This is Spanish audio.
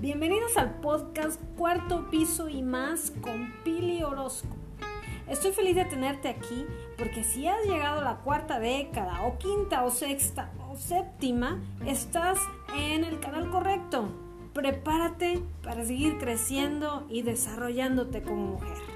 Bienvenidos al podcast Cuarto Piso y más con Pili Orozco. Estoy feliz de tenerte aquí porque si has llegado a la cuarta década o quinta o sexta o séptima, estás en el canal correcto. Prepárate para seguir creciendo y desarrollándote como mujer.